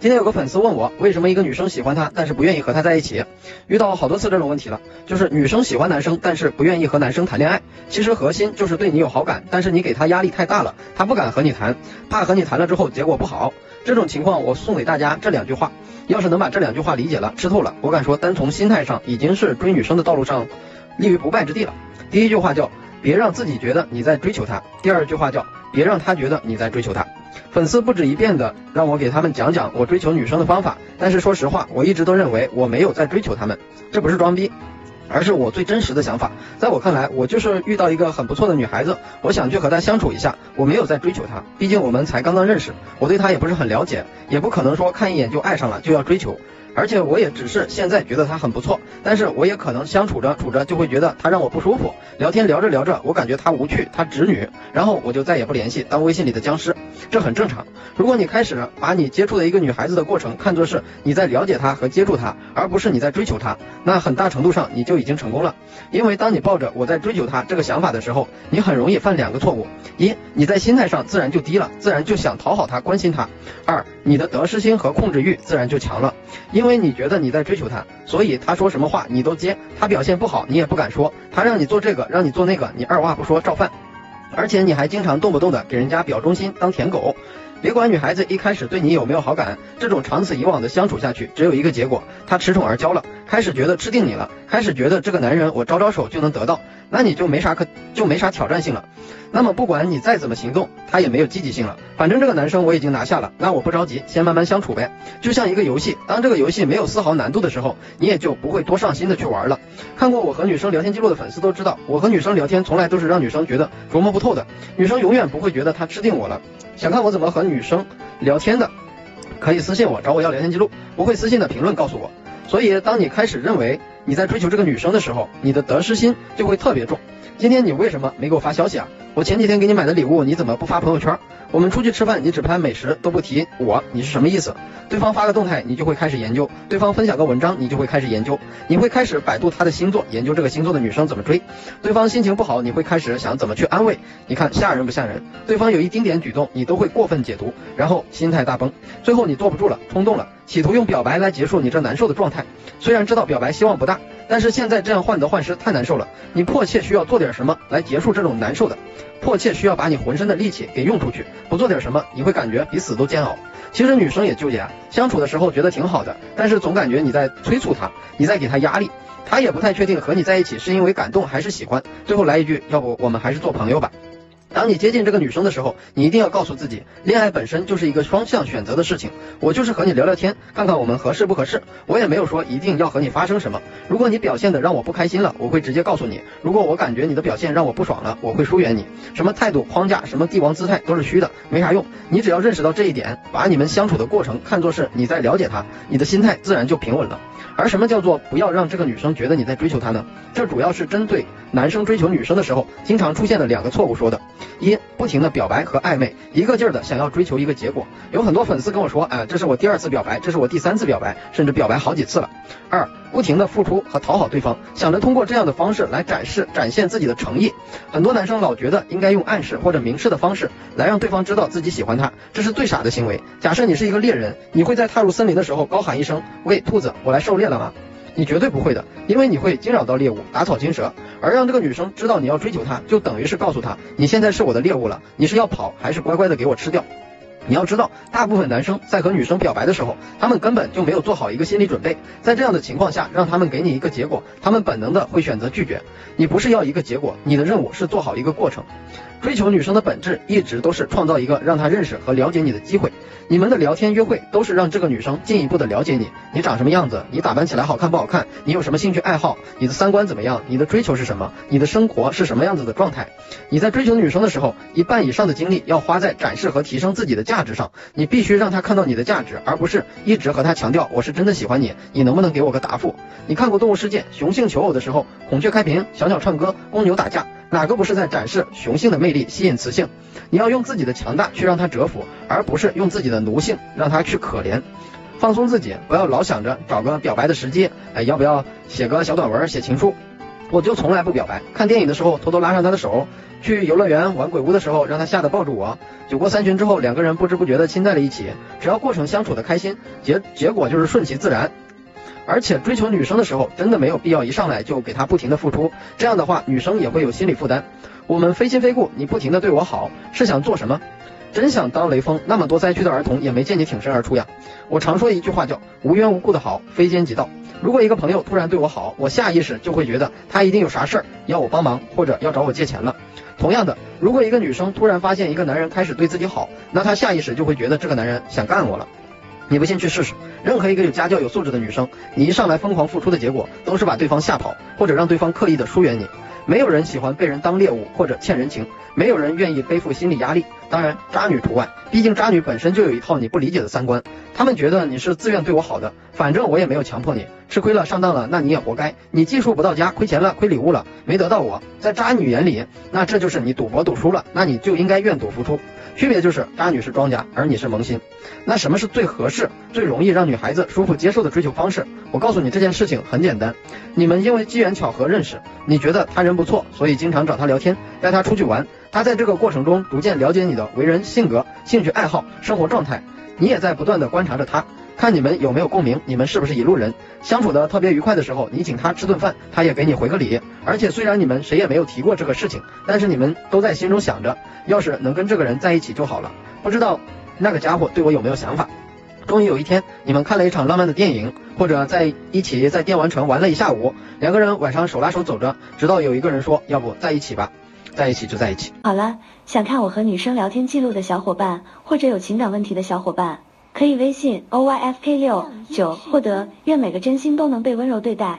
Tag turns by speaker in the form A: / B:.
A: 今天有个粉丝问我，为什么一个女生喜欢他，但是不愿意和他在一起？遇到好多次这种问题了，就是女生喜欢男生，但是不愿意和男生谈恋爱。其实核心就是对你有好感，但是你给他压力太大了，他不敢和你谈，怕和你谈了之后结果不好。这种情况我送给大家这两句话，要是能把这两句话理解了、吃透了，我敢说单从心态上已经是追女生的道路上立于不败之地了。第一句话叫别让自己觉得你在追求他，第二句话叫别让他觉得你在追求他。粉丝不止一遍的让我给他们讲讲我追求女生的方法，但是说实话，我一直都认为我没有在追求他们，这不是装逼，而是我最真实的想法。在我看来，我就是遇到一个很不错的女孩子，我想去和她相处一下，我没有在追求她，毕竟我们才刚刚认识，我对她也不是很了解，也不可能说看一眼就爱上了就要追求。而且我也只是现在觉得他很不错，但是我也可能相处着处着就会觉得他让我不舒服，聊天聊着聊着，我感觉他无趣，他直女，然后我就再也不联系，当微信里的僵尸，这很正常。如果你开始把你接触的一个女孩子的过程看作是你在了解她和接触她，而不是你在追求她，那很大程度上你就已经成功了。因为当你抱着我在追求她这个想法的时候，你很容易犯两个错误：一，你在心态上自然就低了，自然就想讨好她、关心她；二，你的得失心和控制欲自然就强了，因为。因为你觉得你在追求他，所以他说什么话你都接，他表现不好你也不敢说，他让你做这个让你做那个，你二话不说照办，而且你还经常动不动的给人家表忠心当舔狗。别管女孩子一开始对你有没有好感，这种长此以往的相处下去，只有一个结果，她恃宠而骄了，开始觉得吃定你了，开始觉得这个男人我招招手就能得到，那你就没啥可就没啥挑战性了。那么不管你再怎么行动，他也没有积极性了。反正这个男生我已经拿下了，那我不着急，先慢慢相处呗。就像一个游戏，当这个游戏没有丝毫难度的时候，你也就不会多上心的去玩了。看过我和女生聊天记录的粉丝都知道，我和女生聊天从来都是让女生觉得琢磨不透的，女生永远不会觉得她吃定我了。想看我怎么和女生聊天的，可以私信我找我要聊天记录，不会私信的评论告诉我。所以当你开始认为你在追求这个女生的时候，你的得失心就会特别重。今天你为什么没给我发消息啊？我前几天给你买的礼物你怎么不发朋友圈？我们出去吃饭你只拍美食都不提我，你是什么意思？对方发个动态你就会开始研究，对方分享个文章你就会开始研究，你会开始百度他的星座，研究这个星座的女生怎么追。对方心情不好你会开始想怎么去安慰，你看吓人不吓人？对方有一丁点举动你都会过分解读，然后心态大崩，最后你坐不住了，冲动了，企图用表白来结束你这难受的状态。虽然知道表白希望不大。但是现在这样患得患失太难受了，你迫切需要做点什么来结束这种难受的，迫切需要把你浑身的力气给用出去，不做点什么你会感觉比死都煎熬。其实女生也纠结，相处的时候觉得挺好的，但是总感觉你在催促她，你在给她压力，她也不太确定和你在一起是因为感动还是喜欢，最后来一句，要不我们还是做朋友吧。当你接近这个女生的时候，你一定要告诉自己，恋爱本身就是一个双向选择的事情。我就是和你聊聊天，看看我们合适不合适。我也没有说一定要和你发生什么。如果你表现的让我不开心了，我会直接告诉你。如果我感觉你的表现让我不爽了，我会疏远你。什么态度框架，什么帝王姿态都是虚的，没啥用。你只要认识到这一点，把你们相处的过程看作是你在了解她，你的心态自然就平稳了。而什么叫做不要让这个女生觉得你在追求她呢？这主要是针对男生追求女生的时候经常出现的两个错误说的。一不停的表白和暧昧，一个劲儿的想要追求一个结果。有很多粉丝跟我说，哎，这是我第二次表白，这是我第三次表白，甚至表白好几次了。二不停的付出和讨好对方，想着通过这样的方式来展示展现自己的诚意。很多男生老觉得应该用暗示或者明示的方式来让对方知道自己喜欢他，这是最傻的行为。假设你是一个猎人，你会在踏入森林的时候高喊一声，喂，兔子，我来狩猎了吗？你绝对不会的，因为你会惊扰到猎物，打草惊蛇。而让这个女生知道你要追求她，就等于是告诉她，你现在是我的猎物了，你是要跑还是乖乖的给我吃掉？你要知道，大部分男生在和女生表白的时候，他们根本就没有做好一个心理准备，在这样的情况下，让他们给你一个结果，他们本能的会选择拒绝。你不是要一个结果，你的任务是做好一个过程。追求女生的本质一直都是创造一个让她认识和了解你的机会。你们的聊天约会都是让这个女生进一步的了解你，你长什么样子，你打扮起来好看不好看，你有什么兴趣爱好，你的三观怎么样，你的追求是什么，你的生活是什么样子的状态。你在追求女生的时候，一半以上的精力要花在展示和提升自己的价值上。你必须让她看到你的价值，而不是一直和她强调我是真的喜欢你，你能不能给我个答复？你看过动物世界雄性求偶的时候，孔雀开屏，小鸟唱歌，公牛打架。哪个不是在展示雄性的魅力，吸引雌性？你要用自己的强大去让他折服，而不是用自己的奴性让他去可怜。放松自己，不要老想着找个表白的时机，哎，要不要写个小短文，写情书？我就从来不表白。看电影的时候偷偷拉上他的手，去游乐园玩鬼屋的时候让他吓得抱住我。酒过三巡之后，两个人不知不觉的亲在了一起。只要过程相处的开心，结结果就是顺其自然。而且追求女生的时候，真的没有必要一上来就给她不停的付出，这样的话女生也会有心理负担。我们非亲非故，你不停的对我好，是想做什么？真想当雷锋，那么多灾区的儿童也没见你挺身而出呀。我常说一句话叫无缘无故的好，非奸即盗。如果一个朋友突然对我好，我下意识就会觉得他一定有啥事儿要我帮忙，或者要找我借钱了。同样的，如果一个女生突然发现一个男人开始对自己好，那她下意识就会觉得这个男人想干我了。你不信去试试，任何一个有家教有素质的女生，你一上来疯狂付出的结果，都是把对方吓跑，或者让对方刻意的疏远你。没有人喜欢被人当猎物或者欠人情，没有人愿意背负心理压力，当然渣女除外，毕竟渣女本身就有一套你不理解的三观，他们觉得你是自愿对我好的，反正我也没有强迫你，吃亏了上当了，那你也活该，你技术不到家，亏钱了，亏礼物了，没得到我，在渣女眼里，那这就是你赌博赌输了，那你就应该愿赌服输。区别就是渣女是庄家，而你是萌新。那什么是最合适、最容易让女孩子舒服接受的追求方式？我告诉你这件事情很简单，你们因为机缘巧合认识，你觉得他人不错，所以经常找他聊天，带他出去玩。他在这个过程中逐渐了解你的为人、性格、兴趣爱好、生活状态，你也在不断的观察着他。看你们有没有共鸣，你们是不是一路人？相处的特别愉快的时候，你请他吃顿饭，他也给你回个礼。而且虽然你们谁也没有提过这个事情，但是你们都在心中想着，要是能跟这个人在一起就好了。不知道那个家伙对我有没有想法？终于有一天，你们看了一场浪漫的电影，或者在一起在电玩城玩了一下午，两个人晚上手拉手走着，直到有一个人说，要不在一起吧，在一起就在一起。
B: 好了，想看我和女生聊天记录的小伙伴，或者有情感问题的小伙伴。可以微信 o y f k 六九获得，愿每个真心都能被温柔对待。